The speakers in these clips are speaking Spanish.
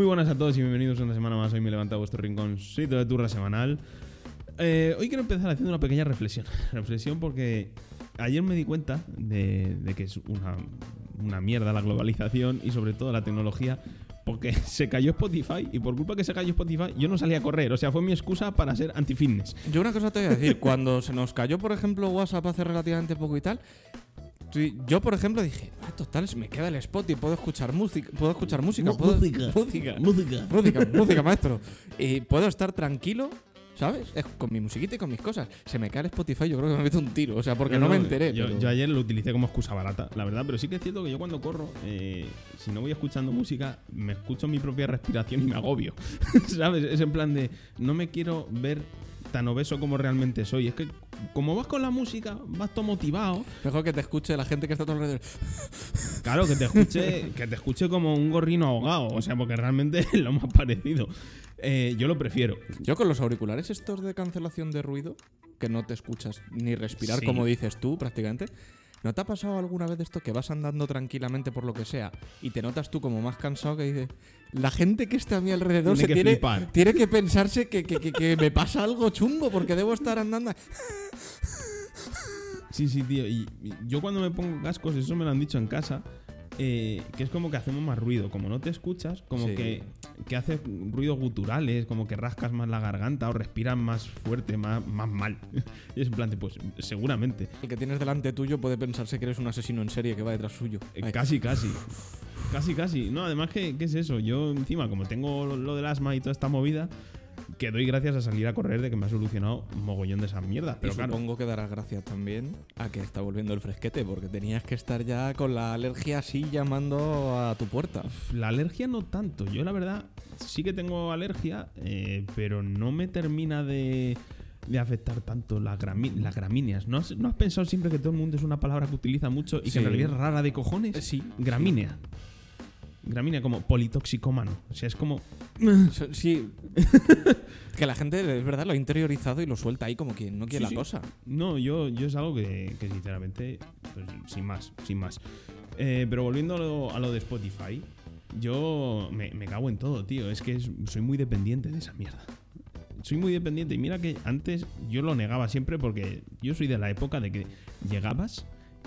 Muy buenas a todos y bienvenidos una semana más. Hoy me levanta vuestro rinconcito de turra semanal. Eh, hoy quiero empezar haciendo una pequeña reflexión. Reflexión porque ayer me di cuenta de, de que es una, una mierda la globalización y sobre todo la tecnología. Porque se cayó Spotify y por culpa que se cayó Spotify yo no salí a correr. O sea, fue mi excusa para ser anti-fitness. Yo una cosa te voy a decir, cuando se nos cayó, por ejemplo, WhatsApp hace relativamente poco y tal, yo, por ejemplo, dije, ah, total, me queda el spot y puedo escuchar música, puedo escuchar música, puedo- música. música, Música. música, música, maestro. Y puedo estar tranquilo, ¿sabes? Es con mi musiquita y con mis cosas. Se me cae el Spotify, yo creo que me meto un tiro, o sea, porque no, me enteré. Yo, pero- yo ayer lo utilicé como excusa barata, la verdad, pero sí que es cierto que yo cuando corro, eh, si no voy escuchando música, me escucho mi propia respiración y me agobio. ¿Sabes? Es en plan de, no me quiero ver tan obeso como realmente soy. Es que como vas con la música, vas todo motivado. Mejor que te escuche la gente que está tu alrededor. Claro, que te escuche, que te escuche como un gorrino ahogado. O sea, porque realmente es lo más parecido. Eh, yo lo prefiero. Yo con los auriculares estos de cancelación de ruido, que no te escuchas ni respirar Sí. como dices tú prácticamente, ¿no te ha pasado alguna vez esto que vas andando tranquilamente por lo que sea y te notas tú como más cansado que dices, la gente que está a mi alrededor Tiene se que tiene, flipar. tiene que pensarse que, que- que- que me pasa algo chungo porque debo estar andando... Sí, sí, tío. Y, y yo cuando me pongo cascos, eso me lo han dicho en casa, eh, que es como que hacemos más ruido. Como no te escuchas, como Sí. que, que haces ruidos guturales, como que rascas más la garganta o respiras más fuerte, más, más mal. y es en plan de, pues seguramente. El que tienes delante tuyo puede pensarse que eres un asesino en serie que va detrás suyo. Eh. Casi, casi. Casi, casi. No, además, ¿qué es eso? Yo encima, como tengo lo del asma y toda esta movida, que doy gracias a salir a correr de que me ha solucionado un mogollón de esas mierdas. Pero y claro, supongo que darás gracias también a que está volviendo el fresquete, porque tenías que estar ya con la alergia así llamando a tu puerta. La alergia no tanto. Yo la verdad sí que tengo alergia, eh, pero no me termina de, de afectar tanto las, gramíneas. ¿No has, ¿No has pensado siempre que todo el mundo es una palabra que utiliza mucho y que en realidad es rara de cojones? Sí. Gramínea. Como politoxicómano. O sea, es como... Sí. que la gente, es verdad, lo ha interiorizado y lo suelta ahí como quien no quiere Sí, la sí. cosa. No, yo, yo es algo que, que sinceramente, pues, sin más, sin más. Eh, pero volviendo a lo, a lo de Spotify, yo me, me cago en todo, tío. Es que es- soy muy dependiente de esa mierda. Soy muy dependiente. Y mira que antes yo lo negaba siempre porque yo soy de la época de que llegabas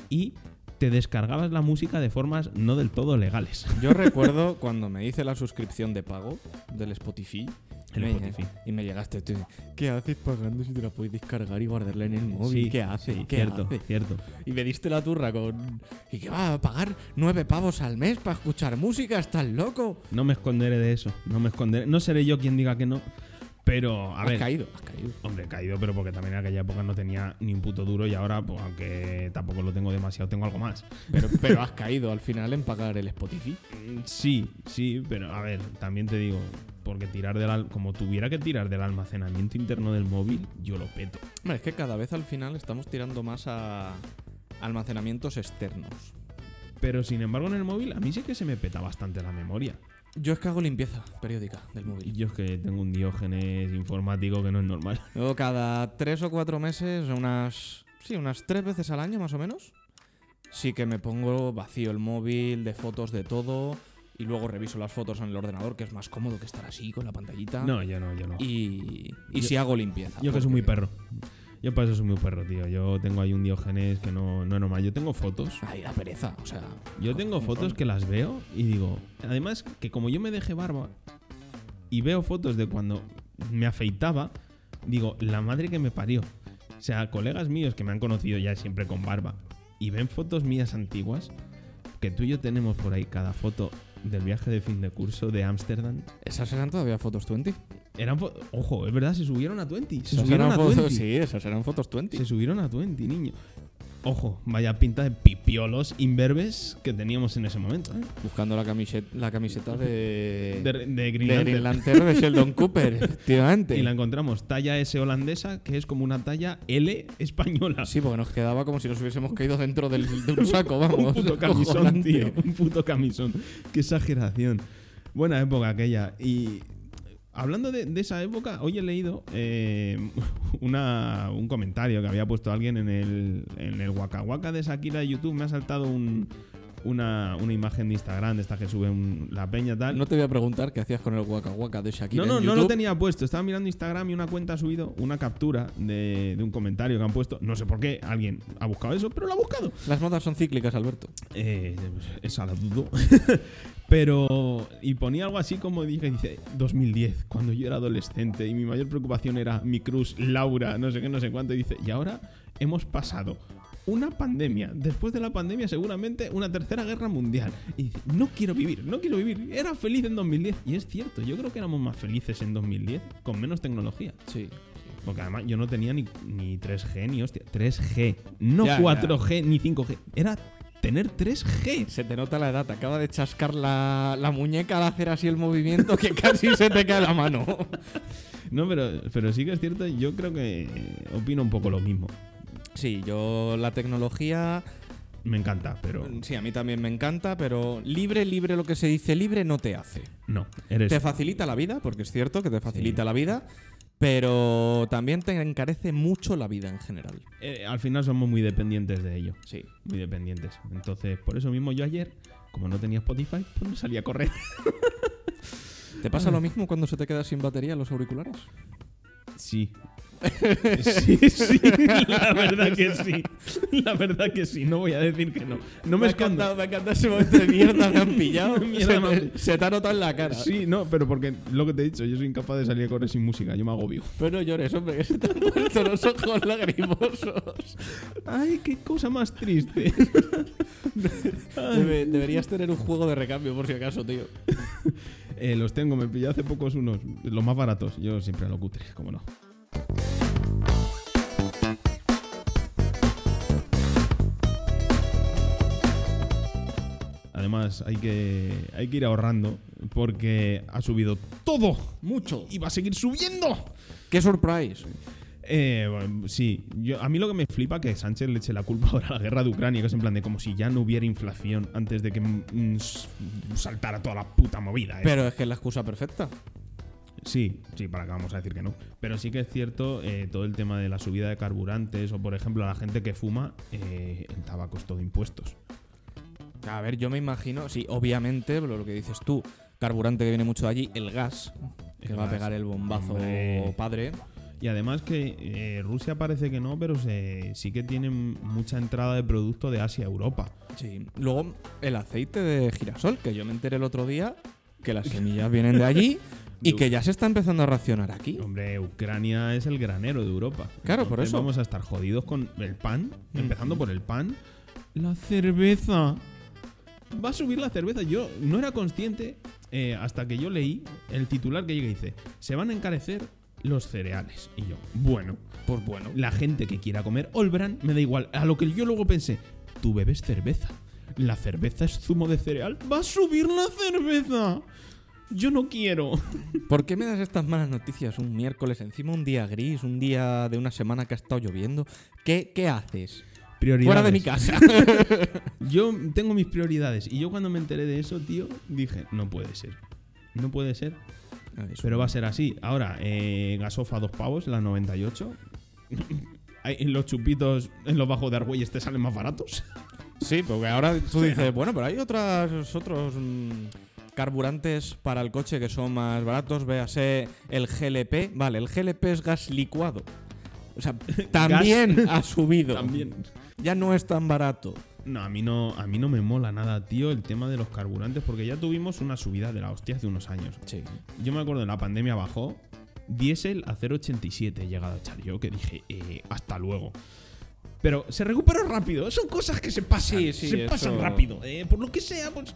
y te descargabas la música de formas no del todo legales. Yo recuerdo cuando me hice la suscripción de pago del Spotify. El me- Spotify. Y me llegaste tú. ¿Qué haces pagando si te la puedes descargar y guardarla en el móvil? Sí, ¿Qué haces? sí, ¿Qué cierto, haces? cierto. Y me diste la turra con. ¿Y qué va a pagar nueve pavos al mes para escuchar música? ¿Estás loco? No me esconderé de eso. No me esconderé. No seré yo quien diga que no. Pero, a has ver. caído, has caído. Hombre, he caído, pero porque también en aquella época no tenía ni un puto duro y ahora, pues aunque tampoco lo tengo demasiado, tengo algo más. Pero, pero has caído al final en pagar el Spotify. Mm, Sí, sí, pero a ver, también te digo, porque tirar del como tuviera que tirar del almacenamiento interno del móvil, yo lo peto. Hombre, es que cada vez al final estamos tirando más a almacenamientos externos. Pero sin embargo en el móvil a mí sí que se me peta bastante la memoria. Yo es que hago limpieza periódica del Y móvil. yo es que tengo un diógenes informático que no es normal. Luego cada tres o cuatro meses, unas. Sí, unas tres veces al año más o menos. Sí que me pongo vacío el móvil, de fotos, de todo. Y luego reviso las fotos en el ordenador, que es más cómodo que estar así con la pantallita. No, yo no, yo no. Y, y Yo- sí hago limpieza. Yo que soy muy perro. Yo para eso soy muy perro, tío. Yo tengo ahí un diógenes que no, no es normal. Yo tengo fotos Ay, da pereza, o sea. Yo tengo fotos que las veo y digo, además que como yo me dejé barba y veo fotos de cuando me afeitaba, digo, la madre que me parió. O sea, colegas míos que me han conocido ya siempre con barba y ven fotos mías antiguas, que tú y yo tenemos por ahí cada foto del viaje de fin de curso de Ámsterdam. ¿Esas eran todavía fotos 20? Eran fo- Ojo, es verdad, se subieron a 20. Se Esas subieron a fotos, 20. sí, esas eran fotos 20. Se subieron a 20, niño. Ojo, vaya pinta de pipiolos imberbes que teníamos en ese momento, ¿eh? Buscando la camiseta, la camiseta de, De, de Green de. Green Lantern de Sheldon Cooper, efectivamente. Y la encontramos talla S holandesa, que es como una talla L española. Sí, porque nos quedaba como si nos hubiésemos caído dentro del, de un saco, vamos. un puto camisón, tío. Un puto camisón. Qué exageración. Buena época aquella. Y hablando de, esa época, hoy he leído eh, un comentario que había puesto alguien en el, en el Waka Waka de Shakira de YouTube. Me ha saltado un, una, una imagen de Instagram de esta que sube un- la peña tal. No te voy a preguntar qué hacías con el Waka Waka de Shakira. No, no, en no lo tenía puesto. Estaba mirando Instagram y una cuenta ha subido una captura de, de un comentario que han puesto. No sé por qué alguien ha buscado eso, pero lo ha buscado. Las modas son cíclicas, Alberto. Eh, esa la dudo. pero. Y ponía algo así como dije: dice 2010, cuando yo era adolescente y mi mayor preocupación era mi cruz, Laura, no sé qué, no sé cuánto. Y dice: Y ahora hemos pasado. Una pandemia, después de la pandemia seguramente una tercera guerra mundial. Y dice, no quiero vivir, no quiero vivir. Era feliz en 2010. Y es cierto, yo creo que éramos más felices en 2010 con menos tecnología. Sí. Porque además yo no tenía ni, ni 3G ni hostia. 3G. No Ya, 4G ni 5G. Era tener 3G. Se te nota la edad, te acaba de chascar la, la muñeca al hacer así el movimiento que casi se te cae la mano. No, pero, pero sí que es cierto, yo creo que opino un poco lo mismo. Sí, yo la tecnología, Me encanta, pero sí, a mí también me encanta, pero libre, libre, lo que se dice libre no te hace. no. Eres Te facilita la vida, porque es cierto que te facilita la vida, pero también te encarece mucho la vida en general. eh, al final somos muy dependientes de ello. Sí. Muy dependientes. Entonces, por eso mismo yo ayer, como no tenía Spotify, pues no salí a correr. ¿Te pasa lo mismo cuando se te queda sin batería los auriculares? Sí. Sí, sí, la verdad que sí. La verdad que sí, no voy a decir que no. No me, ha escondo. encantado, me ha encantado ese momento de mierda, me han pillado. Mierda, se, me te, se te ha notado en la cara. Sí, no, pero porque lo que te he dicho, yo soy incapaz de salir a correr sin música, yo me agobio. Pero no llores, hombre, que se te han puesto los ojos lagrimosos. Ay, qué cosa más triste. Debe- deberías tener un juego de recambio, por si acaso, tío. Eh, los tengo, me pillé hace pocos unos, los más baratos. Yo siempre a lo cutre, como no. Además, hay que, hay que ir ahorrando porque ha subido todo Mucho. y va a seguir subiendo. ¡Qué surprise! Eh, bueno, sí, yo, a mí lo que me flipa que Sánchez le eche la culpa ahora a la guerra de Ucrania, que es en plan de como si ya no hubiera inflación antes de que mm, saltara toda la puta movida. ¿eh? Pero es que es la excusa perfecta. Sí, sí, para que vamos a decir que no. Pero sí que es cierto eh, todo el tema de la subida de carburantes o, por ejemplo, a la gente que fuma, eh, el tabaco es todo impuestos. A ver, yo me imagino, sí, obviamente, lo que dices tú, carburante que viene mucho de allí, el gas, que El va a pegar el bombazo Hombre. padre. Y además que eh, Rusia parece que no, pero se, sí que tiene mucha entrada de producto de Asia a Europa. Sí. Luego, el aceite de girasol, que yo me enteré el otro día que las semillas vienen de allí y que ya se está empezando a racionar aquí. Hombre, Ucrania es el granero de Europa. Claro, por eso. Vamos a estar jodidos con el pan, Mm. empezando por el pan. La cerveza. Va a subir la cerveza. Yo no era consciente eh, hasta que yo leí el titular que llega y dice: Se van a encarecer los cereales. Y yo, bueno, Pues bueno. la gente que quiera comer Olbran me da igual. A lo que yo luego pensé: Tú bebes cerveza. La cerveza es zumo de cereal. Va a subir la cerveza. Yo no quiero. ¿Por qué me das estas malas noticias un miércoles, encima un día gris, un día de una semana que ha estado lloviendo? ¿Qué, qué haces? Prioridades. Fuera de mi casa. Yo tengo mis prioridades. Y yo cuando me enteré de eso, tío, dije, no puede ser. No puede ser. Pero va a ser así. Ahora, eh, gasofa dos pavos, la 98. Hay- en los chupitos en los bajos de Argüelles te salen más baratos. Sí, porque ahora tú dices, bueno, pero hay otras, otros mm, carburantes para el coche que son más baratos. Véase el GLP. Vale, el GLP es gas licuado. O sea, también ha subido. También. Ya no es tan barato. No, a mí no, a mí no me mola nada, tío, el tema de los carburantes, porque ya tuvimos una subida de la hostia hace unos años. Sí. Yo me acuerdo, en la pandemia bajó. Diésel a 0,87 he llegado a echar yo, que dije, eh, hasta luego. Pero se recuperó rápido. Son cosas que se pasan. Sí, sí, se eso- pasan rápido. eh, por lo que sea, pues.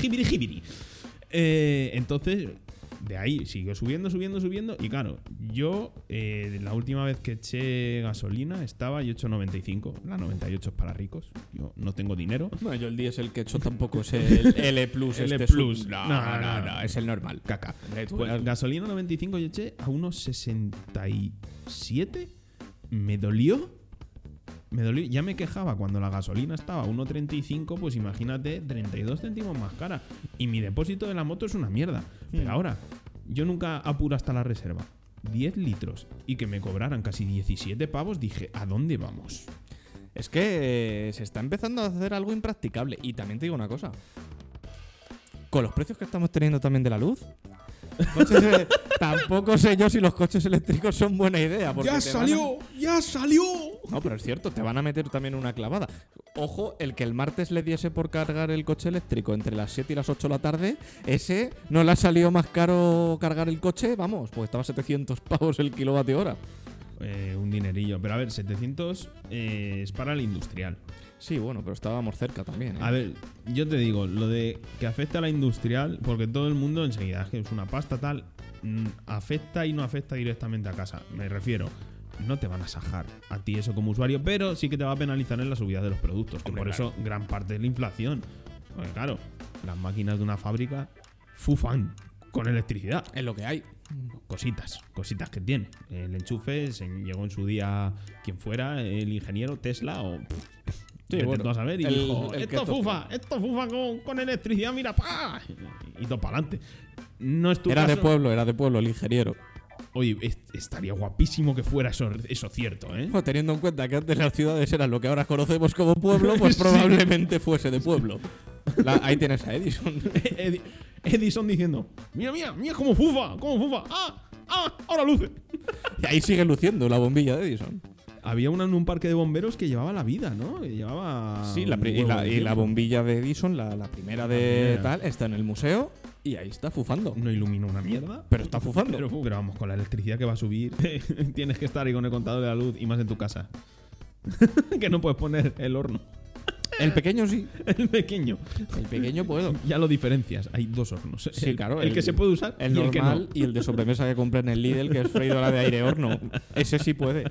Jibiri, jibiri. Eh, entonces, de ahí siguió subiendo, subiendo, subiendo. Y claro, yo eh, la última vez que eché gasolina estaba y 8,95. La 98 es para ricos. Yo no tengo dinero. No, yo el diésel que he hecho tampoco es el L Plus. L este Plus. sub- No, No, no, es el normal. Caca. Pues eras- gasolina 95 yo eché a unos 67. Me dolió. Me dolió. Ya me quejaba cuando la gasolina estaba a 1,35. Pues imagínate, 32 céntimos más cara. Y mi depósito de la moto es una mierda. Pero Hmm. ahora, yo nunca apuro hasta la reserva. 10 litros y que me cobraran casi 17 pavos, dije, ¿a dónde vamos? Es que eh, se está empezando a hacer algo impracticable. Y también te digo una cosa. Con los precios que estamos teniendo también de la luz, coches tampoco sé yo si los coches eléctricos son buena idea. porque ¡Ya a- salió! ¡Ya salió! No, pero es cierto, te van a meter también una clavada. Ojo, el que el martes le diese por cargar el coche eléctrico entre las 7 y las 8 de la tarde, ese no le ha salido más caro cargar el coche, vamos, pues estaba a 700 pavos el kilovatio hora. Eh, un dinerillo. Pero a ver, 700 eh, es para el industrial. Sí, bueno, pero estábamos cerca también. ¿eh? A ver, yo te digo, lo de que afecta a la industrial, porque todo el mundo enseguida es que es una pasta tal, mm, afecta y no afecta directamente a casa. Me refiero, no te van a sajar a ti eso como usuario, pero sí que te va a penalizar en la subida de los productos, que Hombre, por eso gran parte es la inflación. Porque claro, las máquinas de una fábrica fufan con electricidad. Es lo que hay. Cositas, cositas que tiene. El enchufe se llegó en su día quien fuera, el ingeniero Tesla o... Sí, bueno, a saber y el- dijo, el esto toque". fufa, esto fufa con, con electricidad, mira, pa Y todo para adelante. No es tu Era de pueblo, era de pueblo el ingeniero. Oye, es- estaría guapísimo que fuera eso, eso cierto, ¿eh? Bueno, teniendo en cuenta que antes las ciudades eran lo que ahora conocemos como pueblo, pues probablemente fuese de pueblo. La- ahí tienes a Edison. Edi- Edison diciendo, mira, mira, mira cómo fufa, cómo fufa. Ah, ah, ahora luce. Y ahí sigue luciendo la bombilla de Edison. Había una en un parque de bomberos que llevaba la vida, ¿no? Que llevaba... Sí, la y, la, y la bombilla de Edison, la, la primera de primera. tal, está en el museo y ahí está fufando. No ilumina una mierda. Pero está fufando. Pero, pero vamos, con la electricidad que va a subir, tienes que estar ahí con el contador de la luz y más en tu casa. que no puedes poner el horno. El pequeño sí. El pequeño. El pequeño puedo. Ya lo diferencias. Hay dos hornos. Sí, el, claro, El, el- que se puede usar El y el que normal no. y el de sobremesa que compré en el Lidl, que es freidora de aire horno. Ese sí puede.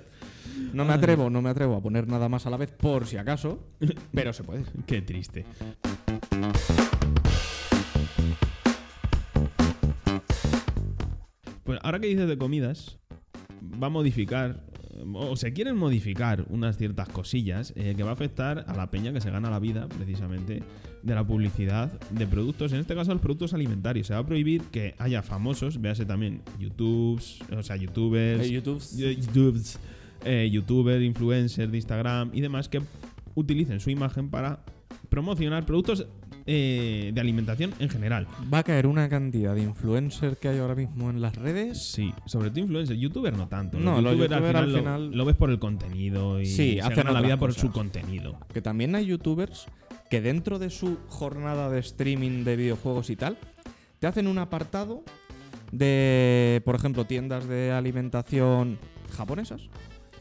No me atrevo, no me atrevo a poner nada más a la vez por si acaso, pero se puede. Qué triste. Ahora que dices de comidas, va a modificar, eh, o se quieren modificar unas ciertas cosillas eh, que va a afectar a la peña que se gana la vida, precisamente, de la publicidad de productos, en este caso los productos alimentarios. Se va a prohibir que haya famosos, véase también YouTube, o sea, youtubers, Eh, YouTube. YouTubes, eh, youtuber, influencer de Instagram y demás que utilicen su imagen para promocionar productos eh, de alimentación en general. Va a caer una cantidad de influencers que hay ahora mismo en las redes. Sí, sobre todo influencer, youtuber no tanto. No, los youtuber youtuber al lo- final- lo, ves por el contenido y Sí, se hacen la vida por cosas. su contenido. Que también hay youtubers que dentro de su jornada de streaming de videojuegos y tal, te hacen un apartado de, por ejemplo, tiendas de alimentación japonesas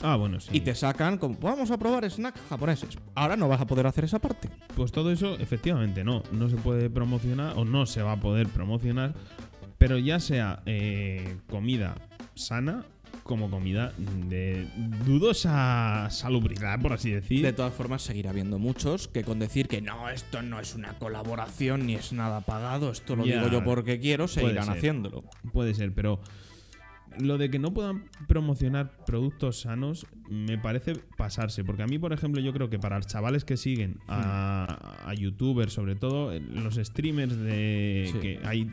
Ah, bueno, sí. y te sacan como, vamos a probar snacks japoneses. Ahora no vas a poder hacer esa parte. Pues todo eso, efectivamente, no. No se puede promocionar o no se va a poder promocionar. Pero ya sea eh, comida sana como comida de dudosa salubridad, por así decir. De todas formas, seguirá habiendo muchos que con decir que no, esto no es una colaboración ni es nada pagado, esto lo Ya, digo yo porque quiero, seguirán haciéndolo. Puede ser, pero lo de que no puedan promocionar productos sanos me parece pasarse. Porque a mí, por ejemplo, yo creo que para los chavales que siguen a, a youtubers, sobre todo eh, los streamers de Sí. que hay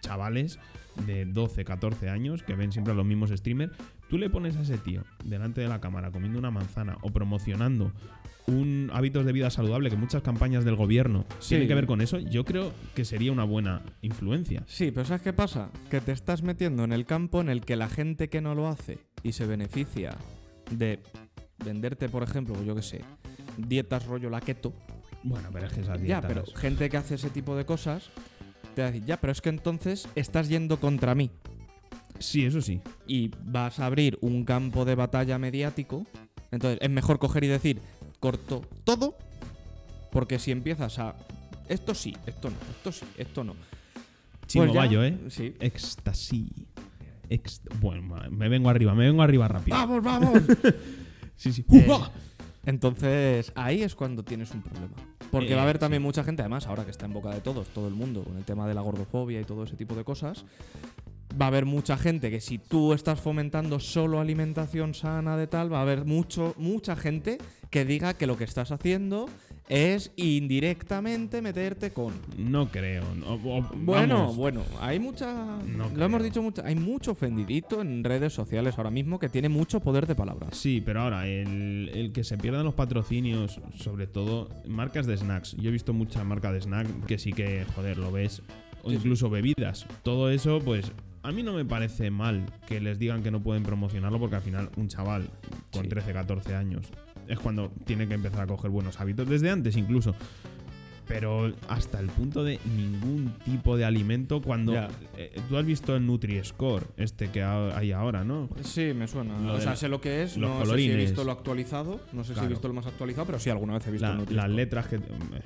chavales de 12, 14 años que ven siempre a los mismos streamers, tú le pones a ese tío delante de la cámara comiendo una manzana o promocionando un hábitos de vida saludable que muchas campañas del gobierno Sí. tienen que ver con eso, yo creo que sería una buena influencia. Sí, pero ¿sabes qué pasa? Que te estás metiendo en el campo en el que la gente que no lo hace y se beneficia de venderte, por ejemplo, yo qué sé, dietas rollo la keto. Bueno, pero es que esas Ya, dietas- pero gente que hace ese tipo de cosas te va a decir, ya, pero es que entonces estás yendo contra mí. Sí, eso sí. y vas a abrir un campo de batalla mediático, entonces es mejor coger y decir, corto todo, porque si empiezas a... Esto sí, esto no, esto sí, esto no. Chimo Pues ya- Bayo, ¿eh? Sí. Éxtasy. Ext- bueno, me vengo arriba, me vengo arriba rápido. ¡Vamos, vamos! Sí, sí. Eh, entonces ahí es cuando tienes un problema. Porque Eh, va a haber sí. también mucha gente, además, ahora que está en boca de todos, todo el mundo, con el tema de la gordofobia y todo ese tipo de cosas, va a haber mucha gente que si tú estás fomentando solo alimentación sana de tal, va a haber mucho, mucha gente que diga que lo que estás haciendo es indirectamente meterte con. No creo. no, o- Bueno, vamos, bueno, hay mucha. No lo hemos dicho mucho. Hay mucho ofendidito en redes sociales ahora mismo que tiene mucho poder de palabras. Sí, pero ahora, el, el que se pierdan los patrocinios, sobre todo marcas de snacks. Yo he visto mucha marca de snack que sí que, joder, lo ves. O Sí, incluso bebidas. Todo eso, pues, a mí no me parece mal que les digan que no pueden promocionarlo porque al final un chaval con Sí. 13, 14 años es cuando tiene que empezar a coger buenos hábitos, desde antes incluso. Pero hasta el punto de ningún tipo de alimento cuando... Eh, tú has visto el Nutri-Score, este que ha- hay ahora, ¿no? Sí, me suena. Lo o sea, la- sé lo que es. los no sé si he visto lo actualizado. No sé si he visto lo más actualizado, pero sí, alguna vez he visto La- el las Nutri-Score. letras que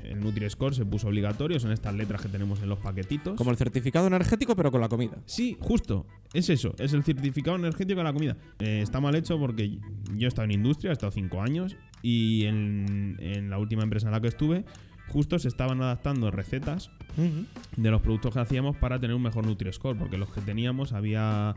el Nutri-Score se puso obligatorio, son estas letras que tenemos en los paquetitos. Como el certificado energético, pero con la comida. Sí, justo, es eso, es el certificado energético de la comida. Eh, está mal hecho porque yo he estado en industria, he estado cinco años y en, en la última empresa en la que estuve, justo se estaban adaptando recetas de los productos que hacíamos para tener un mejor Nutri-Score, porque los que teníamos había...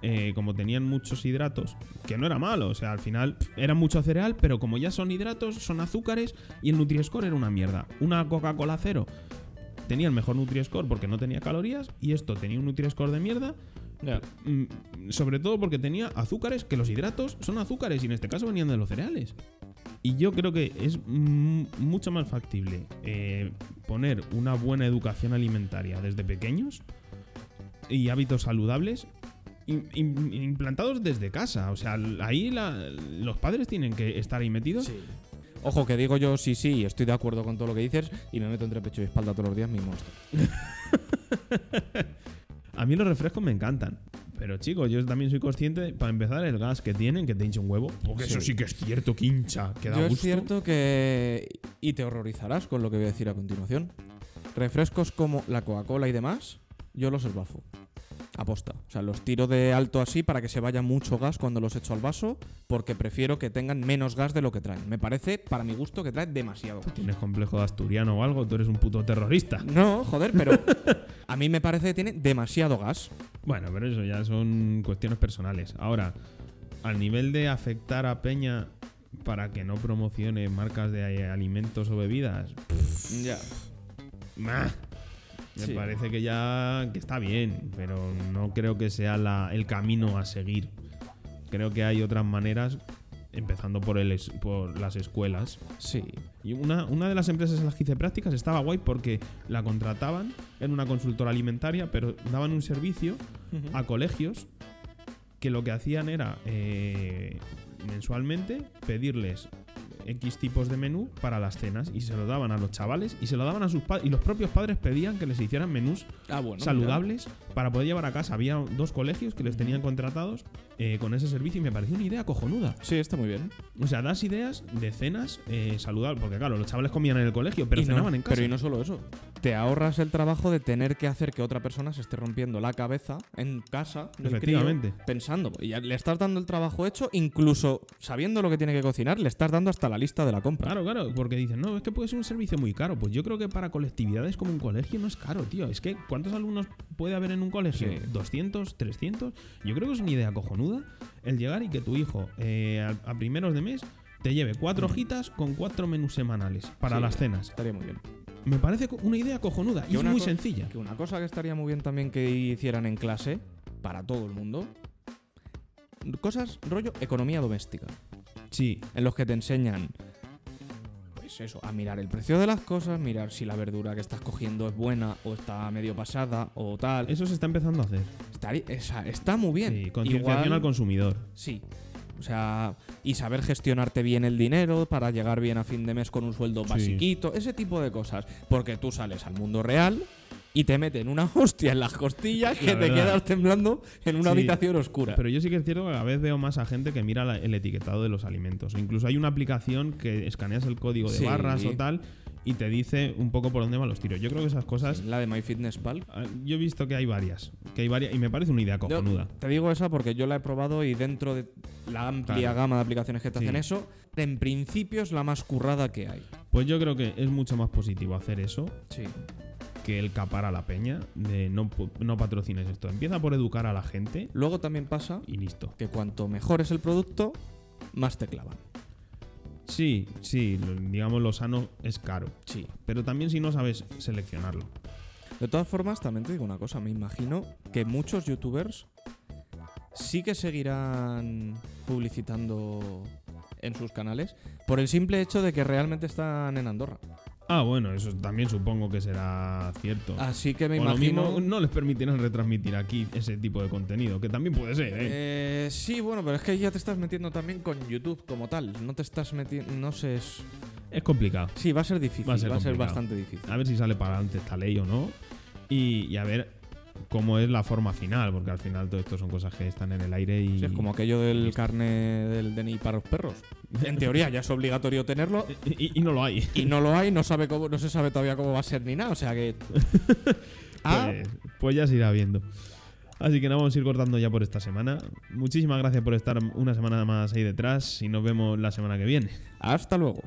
eh, como tenían muchos hidratos, que no era malo, o sea, al final era mucho cereal, pero como ya son hidratos, son azúcares y el Nutri-Score era una mierda. Una Coca-Cola cero tenía el mejor Nutri-Score porque no tenía calorías y esto tenía un Nutri-Score de mierda, mm, sobre todo porque tenía azúcares, que los hidratos son azúcares y en este caso venían de los cereales. Y yo creo que es mucho más factible eh, poner una buena educación alimentaria desde pequeños y hábitos saludables im- im- implantados desde casa. O sea, ahí la- los padres tienen que estar ahí metidos. Ojo, que digo yo sí, sí, estoy de acuerdo con todo lo que dices y me meto entre pecho y espalda todos los días mi monstruo. A mí los refrescos me encantan. Pero chicos, yo también soy consciente, para empezar, el gas que tienen, que te hincha un huevo. Porque eso Sí. que es cierto, que hincha, que da Yo es cierto que. Y te horrorizarás con lo que voy a decir a continuación. Refrescos como la Coca-Cola y demás, yo los esbafo. Aposta. O sea, los tiro de alto así para que se vaya mucho gas cuando los echo al vaso, porque prefiero que tengan menos gas de lo que traen. Me parece, para mi gusto, que trae demasiado gas. ¿Tienes complejo de asturiano o algo? Tú eres un puto terrorista. No, joder, pero a mí me parece que tiene demasiado gas. Bueno, pero eso ya son cuestiones personales. Ahora, al nivel de afectar a Peña para que no promocione marcas de alimentos o bebidas, Ya. ¡mah! Me Sí. parece que ya que está bien, pero no creo que sea la- el camino a seguir. Creo que hay otras maneras, empezando por, el por las escuelas. Sí. Y una, una de las empresas en las que hice prácticas estaba guay porque la contrataban, era una consultora alimentaria, pero daban un servicio a colegios que lo que hacían era eh, mensualmente pedirles X tipos de menú para las cenas y se lo daban a los chavales y se lo daban a sus padres y los propios padres pedían que les hicieran menús Ah, bueno. saludables para poder llevar a casa. Había dos colegios que les tenían contratados eh, con ese servicio y me pareció una idea cojonuda. Sí, está muy bien. O sea, das ideas de cenas eh, saludables, porque claro, los chavales comían en el colegio, pero Y no- cenaban en casa. Pero y no solo eso. Te ahorras el trabajo de tener que hacer que otra persona se esté rompiendo la cabeza en casa del crío, Efectivamente. pensando. Y ya le estás dando el trabajo hecho, incluso sabiendo lo que tiene que cocinar, le estás dando hasta la lista de la compra. Claro, claro, porque dicen, no, es que puede ser un servicio muy caro. Pues yo creo que para colectividades como un colegio no es caro, tío. Es que, ¿cuántos alumnos puede haber en un colegio? Sí. ¿200? ¿300? Yo creo que es una idea cojonuda el llegar y que tu hijo eh, a, a primeros de mes te lleve cuatro hojitas con cuatro menús semanales para Sí. las cenas. Estaría muy bien. Me parece una idea cojonuda y es muy sencilla. Que una cosa que estaría muy bien también que hicieran en clase, para todo el mundo, cosas rollo economía doméstica. Sí, en los que te enseñan pues eso, a mirar el precio de las cosas, mirar si la verdura que estás cogiendo es buena o está medio pasada o tal. eso se está empezando a hacer. Esa- está muy bien. Sí, concienciación Igual- al consumidor. Sí. O sea, y saber gestionarte bien el dinero para llegar bien a fin de mes con un sueldo Sí. basiquito, ese tipo de cosas. Porque tú sales al mundo real y te meten una hostia en las costillas que La te quedas temblando en una Sí. habitación oscura. Pero yo sí que es cierto que cada vez veo más a gente que mira la- el etiquetado de los alimentos. Incluso hay una aplicación que escaneas el código de Sí. barras o tal y te dice un poco por dónde van los tiros. Yo creo que esas cosas. la de MyFitnessPal. ah, Yo he visto que hay varias. Que hay varias. Y me parece una idea Yo cojonuda. te digo esa porque yo la he probado y dentro de la amplia Claro. gama de aplicaciones que te Sí. hacen eso, en principio es la más currada que hay. Pues yo creo que es mucho más positivo hacer eso Sí. que el capar a la peña de no, no patrocines esto. Empieza por educar a la gente Luego también pasa y listo. que cuanto mejor es el producto, más te clavan. Sí, sí, digamos lo sano es caro. Sí. Pero también si no sabes seleccionarlo. De todas formas, también te digo una cosa, me imagino que muchos youtubers sí que seguirán publicitando en sus canales por el simple hecho de que realmente están en Andorra. Ah, bueno, eso también supongo que será cierto. Así que me o lo imagino... mismo no les permitirán retransmitir aquí ese tipo de contenido, que también puede ser, ¿eh? Eh, sí, bueno, pero es que ya te estás metiendo también con YouTube como tal. No te estás metiendo. No sé. es- Es complicado. Sí, va a ser difícil. Va a ser bastante difícil. A ver si sale para adelante esta ley o no. Y, y a ver cómo es la forma final, porque al final todo esto son cosas que están en el aire y. Sí, es como aquello del carne del DNI para los perros. En teoría ya es obligatorio tenerlo. y, y no lo hay. Y no lo hay, no sabe cómo, no se sabe todavía cómo va a ser ni nada. O sea que. Ah, Pues, pues ya se irá viendo. Así que nada, vamos a ir cortando ya por esta semana. Muchísimas gracias por estar una semana más ahí detrás y nos vemos la semana que viene. hasta luego.